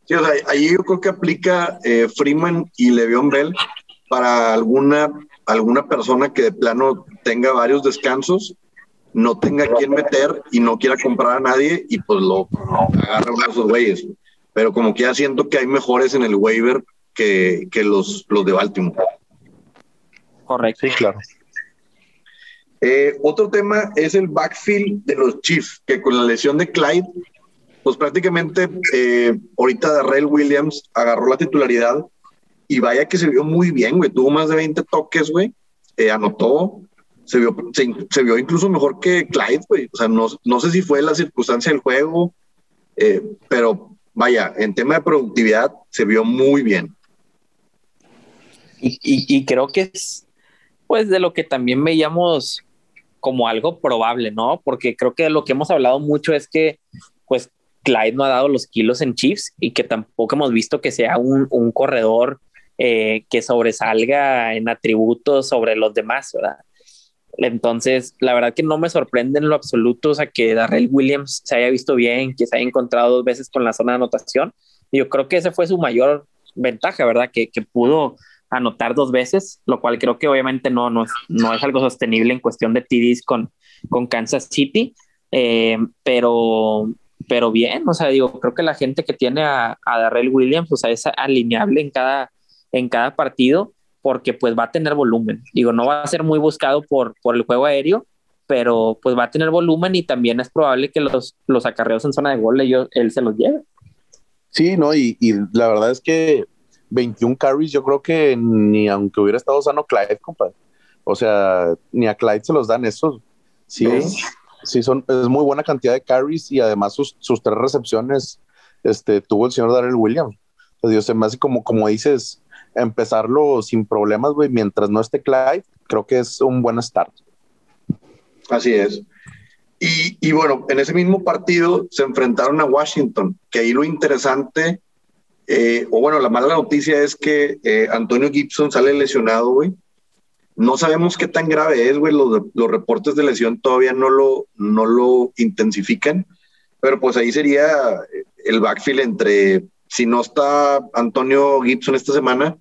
Sí, o sea, ahí yo creo que aplica eh, Freeman y Le'Veon Bell para alguna, alguna persona que de plano tenga varios descansos no tenga quien meter y no quiera comprar a nadie y pues lo, agarra uno de esos güeyes. Pero como que ya siento que hay mejores en el waiver que, que los, los de Baltimore. Correcto. Sí, claro. Eh, otro tema es el backfield de los Chiefs, que con la lesión de Clyde, pues prácticamente eh, ahorita Darrell Williams agarró la titularidad y vaya que se vio muy bien, güey. Tuvo más de 20 toques, güey. Eh, anotó, se vio, se, vio incluso mejor que Clyde, güey. O sea, no, no, sé si fue la circunstancia del juego, eh, pero vaya, en tema de productividad se vio muy bien. Y, y, creo que es, pues, de lo que también veíamos como algo probable, ¿no? Porque creo que lo que hemos hablado mucho es que, pues, Clyde no ha dado los kilos en Chiefs y que tampoco hemos visto que sea un, un corredor eh, que sobresalga en atributos sobre los demás, ¿verdad? Entonces, la verdad que no me sorprende en lo absoluto, o sea, que Darrell Williams se haya visto bien, que se haya encontrado dos veces con la zona de anotación. Yo creo que esa fue su mayor ventaja, ¿verdad? Que, que pudo anotar dos veces, lo cual creo que obviamente no, no, es, no es algo sostenible en cuestión de TDs con, con Kansas City, eh, pero, pero bien, o sea, digo, creo que la gente que tiene a, a Darrell Williams, o sea, es alineable en cada, en cada partido porque pues va a tener volumen. Digo, no va a ser muy buscado por, por el juego aéreo, pero pues va a tener volumen y también es probable que los, los acarreos en zona de gol ellos, él se los lleve. Sí, no, y, y, la verdad es que 21 carries, yo creo que ni aunque hubiera estado sano Clyde, compadre. O sea, ni a Clyde se los dan esos. Sí, sí son, es muy buena cantidad de carries y además sus, sus tres recepciones este, tuvo el señor Darrell Williams. Pues Dios, se me hace como, como dices, empezarlo sin problemas, güey, mientras no esté Clyde, creo que es un buen start. Así es. Y, y, bueno, en ese mismo partido se enfrentaron a Washington, que ahí lo interesante, eh, o bueno, la mala noticia es que eh, Antonio Gibson sale lesionado, güey. No sabemos qué tan grave es, güey. Los, los, reportes de lesión todavía no lo, no lo intensifican, pero pues ahí sería el backfield entre, si no está Antonio Gibson esta semana,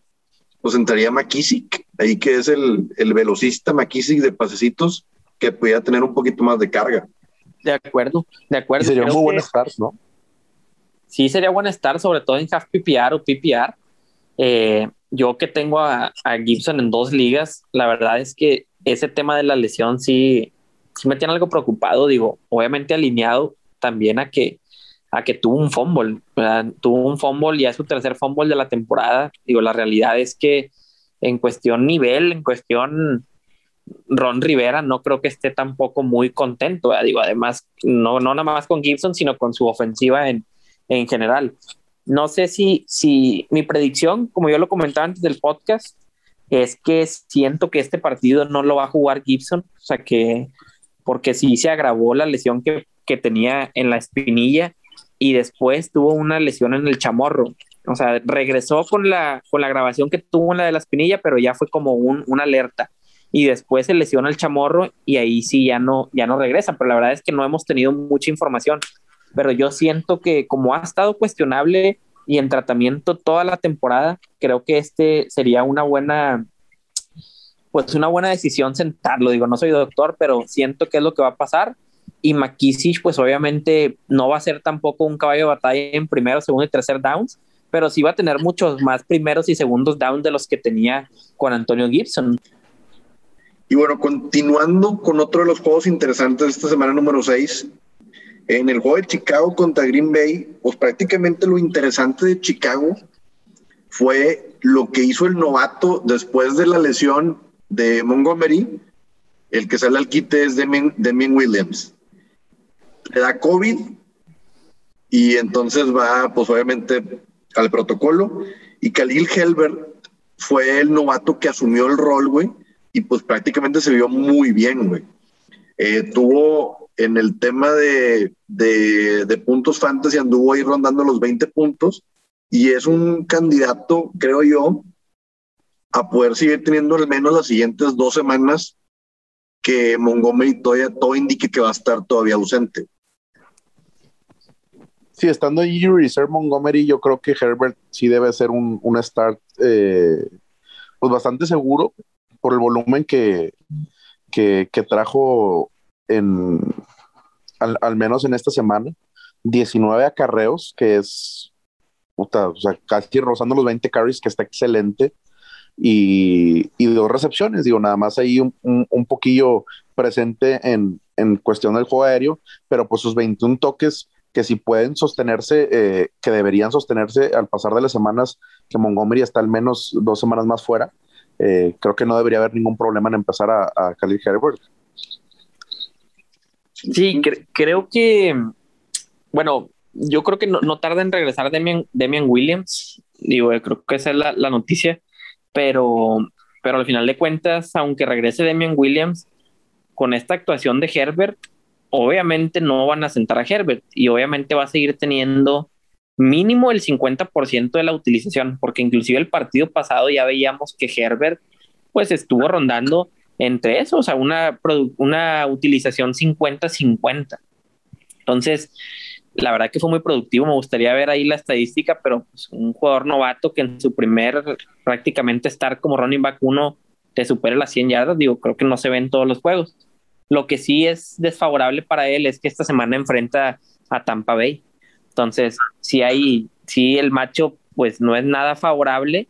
pues entraría McKissick, ahí que es el, el velocista McKissick de pasecitos, que pudiera tener un poquito más de carga. De acuerdo, de acuerdo. Y sería muy buen start, ¿no? Sí, sería buen start, sobre todo en half PPR o PPR. Eh, yo que tengo a, a, Gibson en dos ligas, la verdad es que ese tema de la lesión sí, sí me tiene algo preocupado. Digo, obviamente alineado también a que a que tuvo un fumble, tuvo un fumble, ya es su tercer fumble de la temporada. Digo, la realidad es que en cuestión nivel, en cuestión Ron Rivera, no creo que esté tampoco muy contento. Digo, además, no, no nada más con Gibson, sino con su ofensiva en, en general. No sé si, si mi predicción, como yo lo comentaba antes del podcast, es que siento que este partido no lo va a jugar Gibson, o sea que porque sí se agravó la lesión que, que tenía en la espinilla y después tuvo una lesión en el chamorro. O sea, regresó con la, con la grabación que tuvo en la de la espinilla, pero ya fue como un, una alerta. Y después se lesiona el chamorro y ahí sí ya no, ya no regresa. Pero la verdad es que no hemos tenido mucha información. Pero yo siento que como ha estado cuestionable y en tratamiento toda la temporada, creo que este sería una buena, pues una buena decisión sentarlo. Digo, no soy doctor, pero siento que es lo que va a pasar y McKissick, pues obviamente no va a ser tampoco un caballo de batalla en primero, segundo y tercer downs, pero sí va a tener muchos más primeros y segundos downs de los que tenía con Antonio Gibson. Y bueno, continuando con otro de los juegos interesantes de esta semana número 6, en el juego de Chicago contra Green Bay, pues prácticamente lo interesante de Chicago fue lo que hizo el novato después de la lesión de Montgomery, el que sale al quite es Demian Williams le da COVID y entonces va, pues obviamente, al protocolo. Y Khalil Helbert fue el novato que asumió el rol, güey, y pues prácticamente se vio muy bien, güey. Eh, tuvo en el tema de, de, de, puntos fantasy, anduvo ahí rondando los 20 puntos y es un candidato, creo yo, a poder seguir teniendo al menos las siguientes dos semanas que Montgomery todavía todo indique que va a estar todavía ausente. Sí, estando allí Reserve Montgomery, yo creo que Herbert sí debe ser un, un start eh, pues bastante seguro por el volumen que, que, trajo en, al, menos en esta semana. 19 acarreos, que es puta, o sea, casi rozando los 20 carries, que está excelente. Y, y dos recepciones, digo, nada más ahí un, un, un poquillo presente en, en, cuestión del juego aéreo, pero pues sus 21 toques que si pueden sostenerse, eh, que deberían sostenerse al pasar de las semanas, que Montgomery está al menos dos semanas más fuera, eh, creo que no debería haber ningún problema en empezar a, a Herbert. Sí, creo que, bueno, yo creo que no, tarda en regresar Demian, Demian Williams, digo, creo que esa es la, la, noticia, pero, pero al final de cuentas, aunque regrese Demian Williams, con esta actuación de Herbert, obviamente no van a sentar a Herbert y obviamente va a seguir teniendo mínimo el 50% de la utilización, porque inclusive el partido pasado ya veíamos que Herbert pues estuvo rondando entre eso, o sea, una, una utilización 50-50. Entonces, la verdad que fue muy productivo, me gustaría ver ahí la estadística, pero pues, un jugador novato que en su primer prácticamente estar como running back uno te supere las 100 yardas, digo, creo que no se ve en todos los juegos. Lo que sí es desfavorable para él es que esta semana enfrenta a Tampa Bay. Entonces, si hay, si el macho pues no es nada favorable,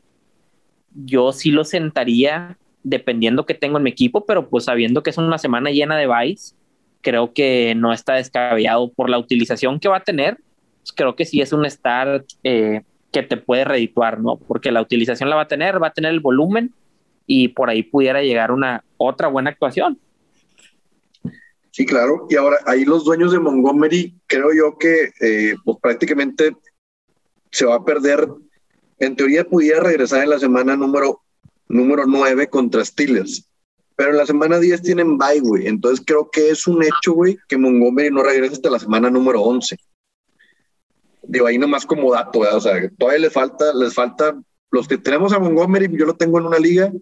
yo sí lo sentaría dependiendo que tengo en mi equipo, pero pues sabiendo que es una semana llena de buys, creo que no está descabellado por la utilización que va a tener. Pues, creo que sí es un start eh, que te puede redituar, ¿no? Porque la utilización la va a tener, va a tener el volumen y por ahí pudiera llegar una otra buena actuación. Sí, claro. Y ahora ahí los dueños de Montgomery, creo yo que eh, pues prácticamente se va a perder. En teoría pudiera regresar en la semana número, número 9 contra Steelers. Pero en la semana 10 tienen bye, güey. Entonces creo que es un hecho, güey, que Montgomery no regrese hasta la semana número 11. Digo, ahí nomás como dato, O sea, todavía les falta, les falta, los que tenemos a Montgomery, yo lo tengo en una liga,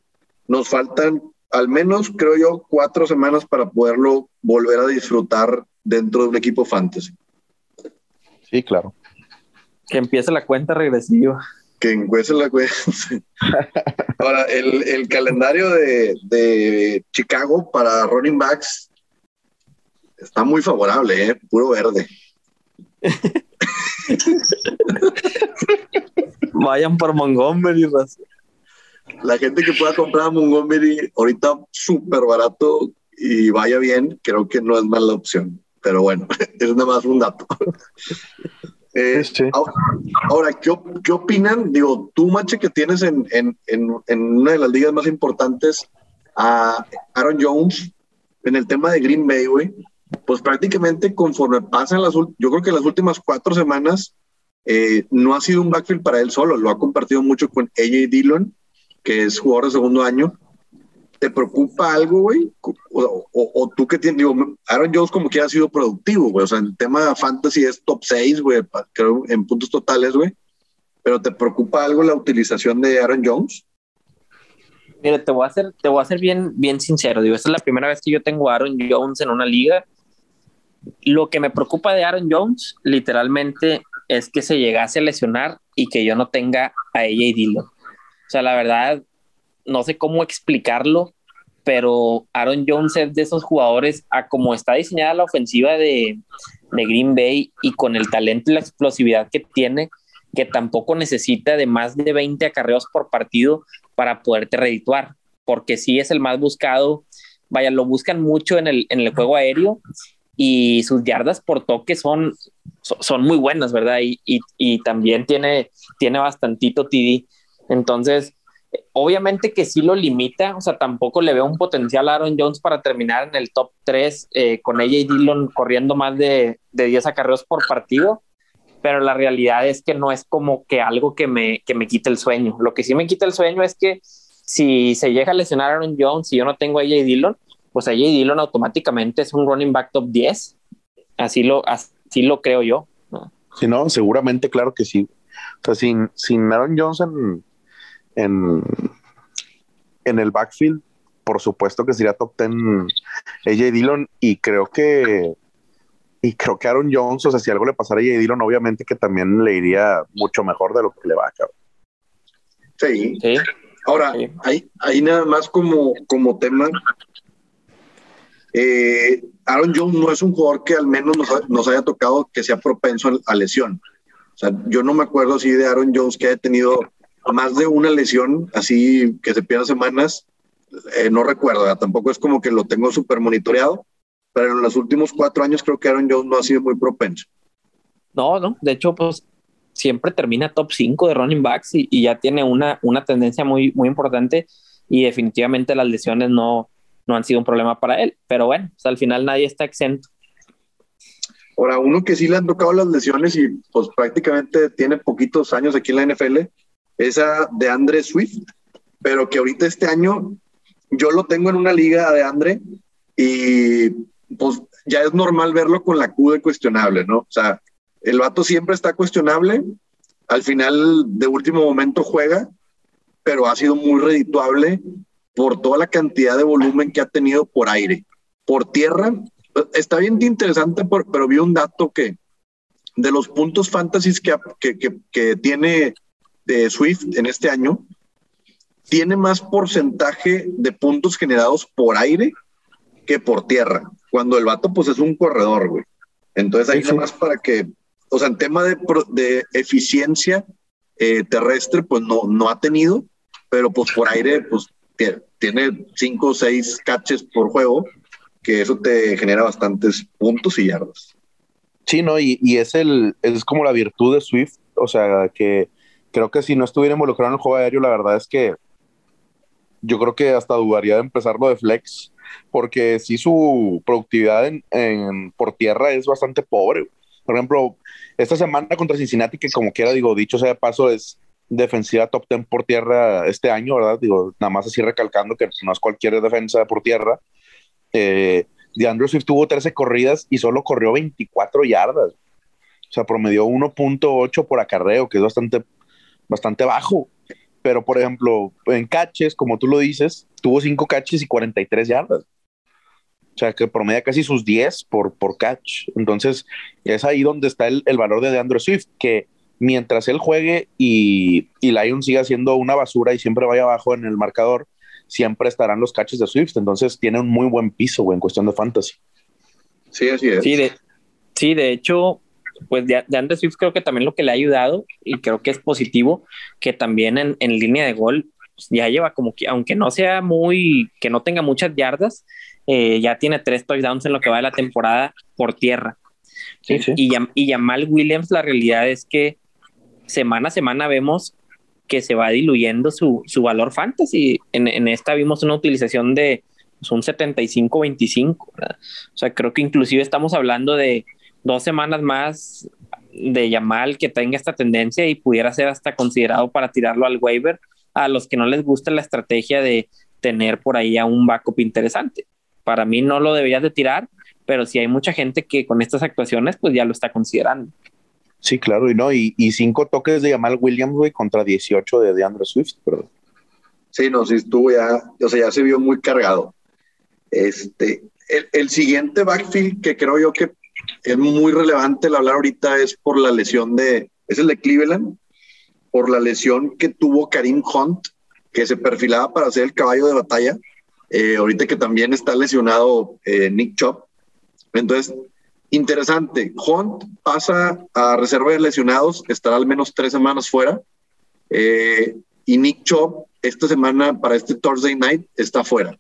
nos faltan al menos, creo yo, cuatro semanas para poderlo volver a disfrutar dentro de un equipo fantasy. Sí, claro. Que empiece la cuenta regresiva. Que empiece la cuenta. Ahora, el, calendario de, Chicago para running backs está muy favorable, ¿eh? puro verde. Vayan por Montgomery, la gente que pueda comprar a Montgomery ahorita súper barato y vaya bien, creo que no es mala opción. Pero bueno, es nada más un dato. Eh, ahora, ¿qué, ¿qué, opinan? Digo, tú, Mache, que tienes en, en, en, una de las ligas más importantes a Aaron Jones en el tema de Green Bay, güey, pues prácticamente conforme pasan las, yo creo que las últimas cuatro semanas, eh, no ha sido un backfield para él solo, lo ha compartido mucho con AJ Dillon que es jugador de segundo año. ¿te preocupa algo, güey? O, tú que tienes, digo, Aaron Jones como que ha sido productivo, güey. O sea, el tema fantasy es top 6, güey, creo en puntos totales, güey. Pero ¿te preocupa algo la utilización de Aaron Jones? Mira, te voy a hacer, te voy a hacer bien, bien sincero. Digo, esta es la primera vez que yo tengo Aaron Jones en una liga. Lo que me preocupa de Aaron Jones, literalmente, es que se llegase a lesionar y que yo no tenga a AJ Dillon. Sea, la verdad, no sé cómo explicarlo, pero Aaron Jones es de esos jugadores a como está diseñada la ofensiva de, de Green Bay y con el talento y la explosividad que tiene, que tampoco necesita de más de 20 acarreos por partido para poderte redituar, porque sí es el más buscado. Vaya, lo buscan mucho en el, en el juego aéreo y sus yardas por toque son, muy buenas, ¿verdad? Y, y, y también tiene, tiene bastantito TD. Entonces, obviamente que sí lo limita, o sea, tampoco le veo un potencial a Aaron Jones para terminar en el top 3 eh, con AJ Dillon corriendo más de, de 10 acarreos por partido, pero la realidad es que no es como que algo que me, que me quite el sueño. Lo que sí me quita el sueño es que si se llega a lesionar a Aaron Jones y yo no tengo a AJ Dillon, pues AJ Dillon automáticamente es un running back top 10. Así lo, así lo creo yo. Sí, no, seguramente, claro que sí. O sea, sin, sin Aaron Jones en, en, el backfield, por supuesto que sería top 10 AJ Dillon y creo que y creo que Aaron Jones, o sea, si algo le pasara a AJ Dillon, obviamente que también le iría mucho mejor de lo que le va a cabrón. Sí. sí. Ahora, Hay, nada más como, como tema. Eh, Aaron Jones no es un jugador que al menos nos, haya tocado que sea propenso a, lesión. O sea, yo no me acuerdo así de Aaron Jones que haya tenido más de una lesión, así que se pierda semanas. Eh, no recuerdo, tampoco es como que lo tengo súper monitoreado, pero en los últimos cuatro años creo que Aaron Jones no ha sido muy propenso. No, no, de hecho, pues siempre termina top 5 de running backs y, ya tiene una, una tendencia muy, muy importante y definitivamente las lesiones no, no han sido un problema para él, pero bueno, pues, al final nadie está exento. Ahora, uno que sí le han tocado las lesiones y pues prácticamente tiene poquitos años aquí en la NFL, esa de Andre Swift, pero que ahorita este año yo lo tengo en una liga de Andre y pues ya es normal verlo con la Q de cuestionable, ¿no? O sea, el vato siempre está cuestionable, al final de último momento juega, pero ha sido muy redituable por toda la cantidad de volumen que ha tenido por aire. Por tierra, está bien interesante, pero vi un dato que de los puntos fantasy que, que, que, tiene de Swift en este año, tiene más porcentaje de puntos generados por aire que por tierra, cuando el vato pues es un corredor, güey. Entonces ahí nada más para que, o sea, en tema de, de eficiencia eh, terrestre, pues no, no ha tenido, pero pues por aire, pues tiene cinco o seis catches por juego, que eso te genera bastantes puntos y yardas. Sí, no, y, y es el, es como la virtud de Swift, o sea, que creo que si no estuviera involucrado en el juego aéreo, la verdad es que yo creo que hasta dudaría de empezarlo de flex porque sí su productividad en, por tierra es bastante pobre. Por ejemplo, esta semana contra Cincinnati, que como quiera, digo, dicho sea de paso, es defensiva top 10 por tierra este año, ¿verdad? Digo, nada más así recalcando que no es cualquier defensa por tierra. Eh, DeAndre Swift tuvo 13 corridas y solo corrió 24 yardas. O sea, promedió 1.8 por acarreo, que es bastante, bastante bajo. Pero, por ejemplo, en catches, como tú lo dices, tuvo 5 catches y 43 yardas. O sea, que promedia casi sus 10 por, por catch. Entonces, es ahí donde está el, el valor de DeAndre Swift, que mientras él juegue y, y Lion siga siendo una basura y siempre vaya abajo en el marcador, siempre estarán los catches de Swift. Entonces, tiene un muy buen piso, güey, en cuestión de fantasy. Sí, así es. Sí, de, sí, de hecho, pues de, de Swift creo que también lo que le ha ayudado y creo que es positivo, que también en, en línea de gol pues, ya lleva como que, aunque no sea muy, que no tenga muchas yardas, eh, ya tiene tres touchdowns en lo que va de la temporada por tierra. Sí, sí. Y, y Jamal Williams, la realidad es que semana a semana vemos que se va diluyendo su, su valor fantasy. En, en, esta vimos una utilización de pues, un 75-25. O sea, creo que inclusive estamos hablando de dos semanas más de Yamal que tenga esta tendencia y pudiera ser hasta considerado para tirarlo al waiver a los que no les gusta la estrategia de, tener por ahí a un backup interesante. Para mí no lo deberías de tirar, pero sí hay mucha gente que con estas actuaciones pues ya lo está considerando. Sí, claro, y no, y, cinco toques de Jamal Williams, güey, contra 18 de DeAndre Swift, perdón. Sí, no, sí estuvo ya, o sea, ya se vio muy cargado. Este, el, siguiente backfield que creo yo que es muy relevante el hablar ahorita es por la lesión de, es el de Cleveland, por la lesión que tuvo Karim Hunt, que se perfilaba para ser el caballo de batalla, eh, ahorita que también está lesionado eh, Nick Chop. Entonces, interesante, Hunt pasa a reserva de lesionados, estará al menos tres semanas fuera, eh, y Nick Chop esta semana para este Thursday night está fuera.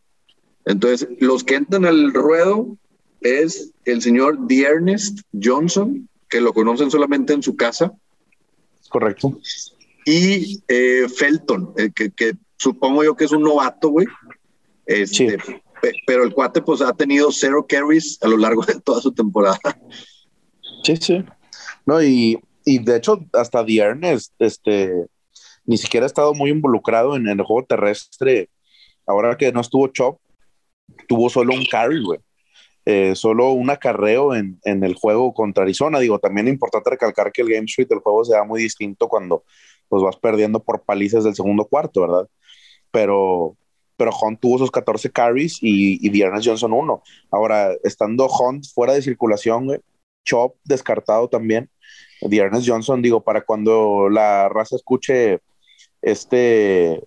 Entonces, los que entran al ruedo es el señor Ernest Johnson, que lo conocen solamente en su casa. Correcto. Y eh, Felton, que, supongo yo que es un novato, güey. Este, pero el cuate pues ha tenido cero carries a lo largo de toda su temporada. Sí, sí. No, y, y de hecho, hasta Ernest, este, ni siquiera ha estado muy involucrado en, el juego terrestre. Ahora que no estuvo Chop, tuvo solo un carry, güey. Eh, solo un acarreo en, en, el juego contra Arizona. Digo, también es importante recalcar que el Game Street del juego se da muy distinto cuando pues vas perdiendo por palizas del segundo cuarto, ¿verdad? Pero, pero Hunt tuvo sus 14 carries y, y Johnson uno. Ahora, estando Hunt fuera de circulación, Chop descartado también. Dearness Johnson, digo, para cuando la raza escuche este,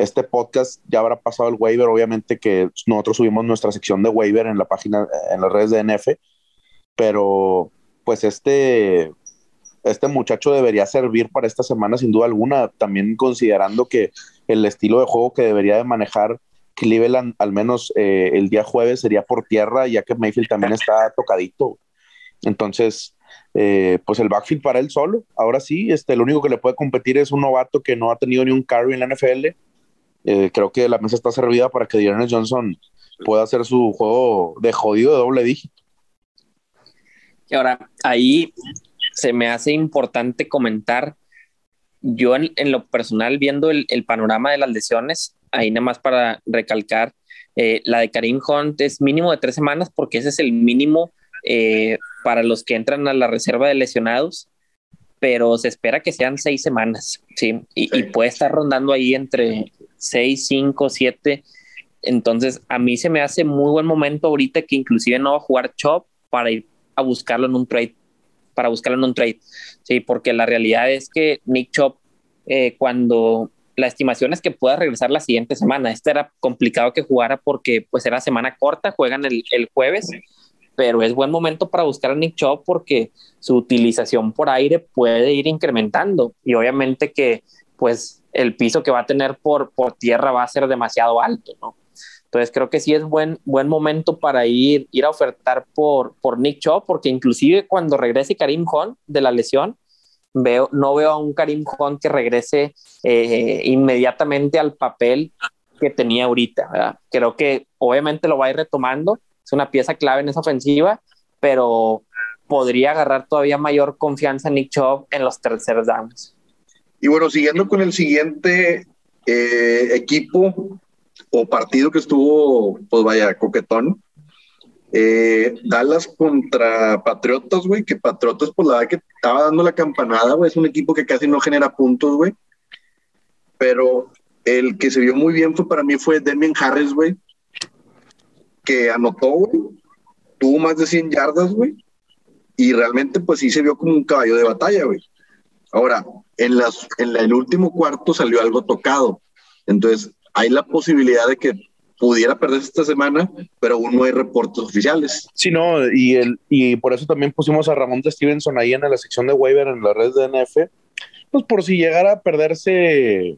este podcast ya habrá pasado el waiver, obviamente que nosotros subimos nuestra sección de waiver en la página, en las redes de NF, pero pues este, este muchacho debería servir para esta semana sin duda alguna, también considerando que el estilo de juego que debería de manejar Cleveland al menos eh, el día jueves sería por tierra, ya que Mayfield también está tocadito. Entonces, eh, pues el backfield para él solo. Ahora sí, este, el único que le puede competir es un novato que no ha tenido ni un carry en la NFL eh, creo que la mesa está servida para que Dearness Johnson pueda hacer su juego de jodido de doble dígito. Y ahora, ahí se me hace importante comentar, yo en, lo personal, viendo el, panorama de las lesiones, ahí nada más para recalcar, eh, la de Karim Hunt es mínimo de tres semanas porque ese es el mínimo eh, para los que entran a la reserva de lesionados, pero se espera que sean seis semanas, ¿sí? Y, y puede estar rondando ahí entre, 6, 5, 7. Entonces, a mí se me hace muy buen momento ahorita que inclusive no va a jugar Chop para ir a buscarlo en un trade, para buscarlo en un trade. Sí, porque la realidad es que Nick Chop, eh, cuando la estimación es que pueda regresar la siguiente semana, este era complicado que jugara porque pues era semana corta, juegan el, el jueves, pero es buen momento para buscar a Nick Chop porque su utilización por aire puede ir incrementando y obviamente que pues el piso que va a tener por, por tierra va a ser demasiado alto, ¿no? Entonces creo que sí es buen, buen momento para ir, ir a ofertar por, por Nick Chubb, porque inclusive cuando regrese Karim Hunt de la lesión, veo, no veo a un Karim Hunt que regrese eh, inmediatamente al papel que tenía ahorita. Creo que obviamente lo va a ir retomando, es una pieza clave en esa ofensiva, pero podría agarrar todavía mayor confianza Nick Chubb en los terceros downs. Y bueno, siguiendo con el siguiente eh, equipo o partido que estuvo, pues vaya, coquetón. Eh, Dallas contra Patriotas, güey, que Patriotas, pues la verdad que estaba dando la campanada, güey, es un equipo que casi no genera puntos, güey. Pero el que se vio muy bien fue para mí fue Demian Harris, güey, que anotó, güey, tuvo más de 100 yardas, güey, y realmente pues sí se vio como un caballo de batalla, güey. Ahora, en, las, en el último cuarto salió algo tocado. Entonces, hay la posibilidad de que pudiera perderse esta semana, pero aún no hay reportes oficiales. Sí, no, y, el, y por eso también pusimos a Ramón de Stevenson ahí en la sección de waiver en la red de NF, pues por si llegara a perderse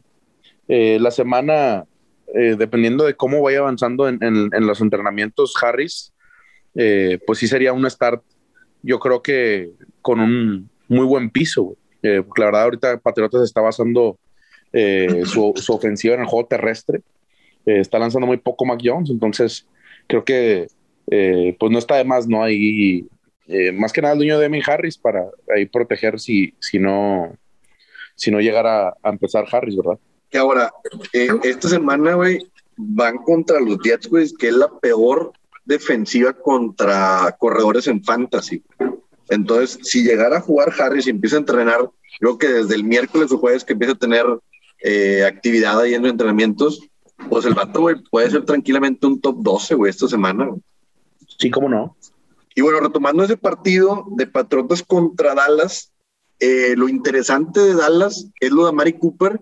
eh, la semana, eh, dependiendo de cómo vaya avanzando en, en, los entrenamientos Harris, eh, pues sí sería un start, yo creo que con un muy buen piso. Eh, la verdad, ahorita Patriotas está basando eh, su, ofensiva en el juego terrestre. Está lanzando muy poco Mac Jones, entonces creo que pues no está de más, ¿no? Ahí, más que nada el dueño de Emin Harris para ahí proteger si, si no si no llegara a empezar Harris, ¿verdad? Que ahora, esta semana, güey, van contra los Jets, güey, que es la peor defensiva contra corredores en fantasy. Entonces, si llegara a jugar Harris y empieza a entrenar, creo que desde el miércoles o jueves que empieza a tener eh, actividad ahí en los entrenamientos, pues el vato, güey, puede ser tranquilamente un top 12, güey, esta semana. Sí, cómo no. Y bueno, retomando ese partido de Patriotas contra Dallas, eh, lo interesante de Dallas es lo de Mari Cooper,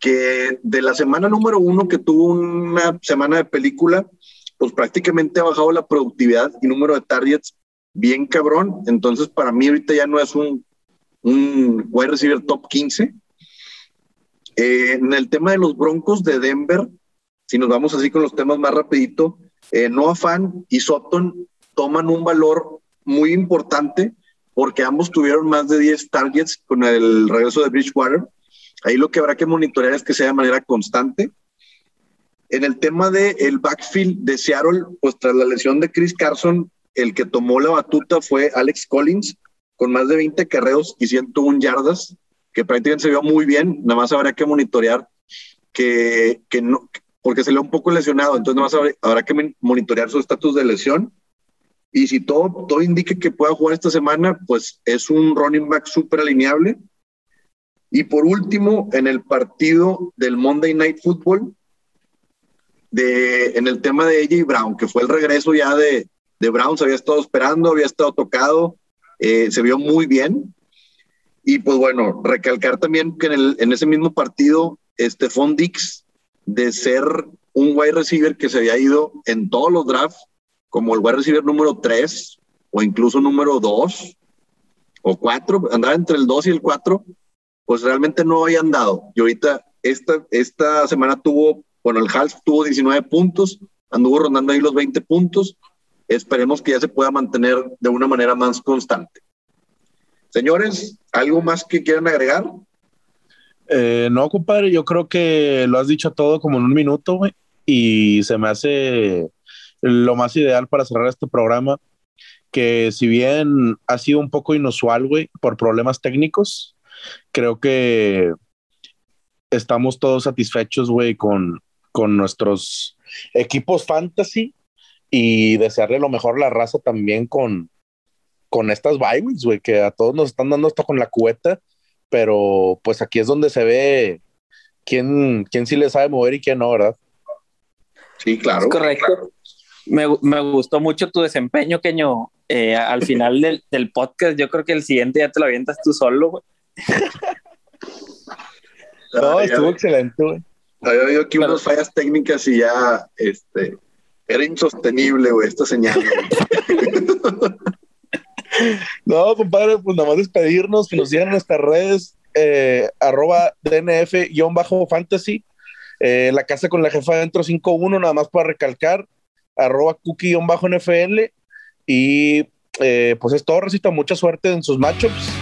que de la semana número uno que tuvo una semana de película, pues prácticamente ha bajado la productividad y número de targets bien cabrón. Entonces, para mí ahorita ya no es un, un wide receiver top 15. Eh, en el tema de los Broncos de Denver, si nos vamos así con los temas más rapidito, eh, Noah Fan y Sutton toman un valor muy importante porque ambos tuvieron más de 10 targets con el regreso de Bridgewater. Ahí lo que habrá que monitorear es que sea de manera constante. En el tema del el backfield de Seattle, pues tras la lesión de Chris Carson, el que tomó la batuta fue Alex Collins, con más de 20 carreos y 101 yardas, que prácticamente se vio muy bien. Nada más habrá que monitorear que, que no, porque se le un poco lesionado, entonces nada más habrá, que monitorear su estatus de lesión y si todo, todo indica que pueda jugar esta semana, pues es un running back súper alineable. Y por último, en el partido del Monday Night Football, de, en el tema de AJ Brown, que fue el regreso ya de, de Brown, se había estado esperando, había estado tocado, eh, se vio muy bien. Y pues bueno, recalcar también que en, en ese mismo partido, Stephon Dix, de ser un wide receiver que se había ido en todos los drafts, como el wide receiver número 3 o incluso número 2 o 4, andaba entre el 2 y el 4, pues realmente no había andado. Y ahorita esta, esta semana tuvo, bueno, el half tuvo 19 puntos, anduvo rondando ahí los 20 puntos. Esperemos que ya se pueda mantener de una manera más constante. Señores, ¿algo más que quieran agregar? Eh, no, compadre, yo creo que lo has dicho todo como en un minuto, y se me hace lo más ideal para cerrar este programa, que si bien ha sido un poco inusual, güey, por problemas técnicos, creo que estamos todos satisfechos, güey, con, con nuestros equipos fantasy y desearle lo mejor a la raza también con, con estas bye güey, que a todos nos están dando esto con la cubeta, pero pues aquí es donde se ve quién, quién sí le sabe mover y quién no, ¿verdad? Sí, claro. correcto. Me, me, gustó mucho tu desempeño, Keño. Eh, al final del, del, podcast, yo creo que el siguiente ya te lo avientas tú solo, güey. no, estuvo excelente, güey. Había oído aquí unas fallas técnicas y ya, este, era insostenible, güey, esta señal. no, compadre, pues nada más despedirnos, que nos sigan en nuestras redes, eh, arroba DNF-fantasy, eh, la casa con la jefa dentro 5-1, nada más para recalcar, arroba cookie-nfl. Y eh, pues es todo, Recita. Mucha suerte en sus matchups.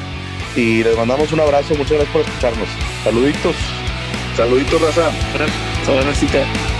Y les mandamos un abrazo. Muchas gracias por escucharnos. Saluditos. Saluditos, Raza. Saludos, Recita.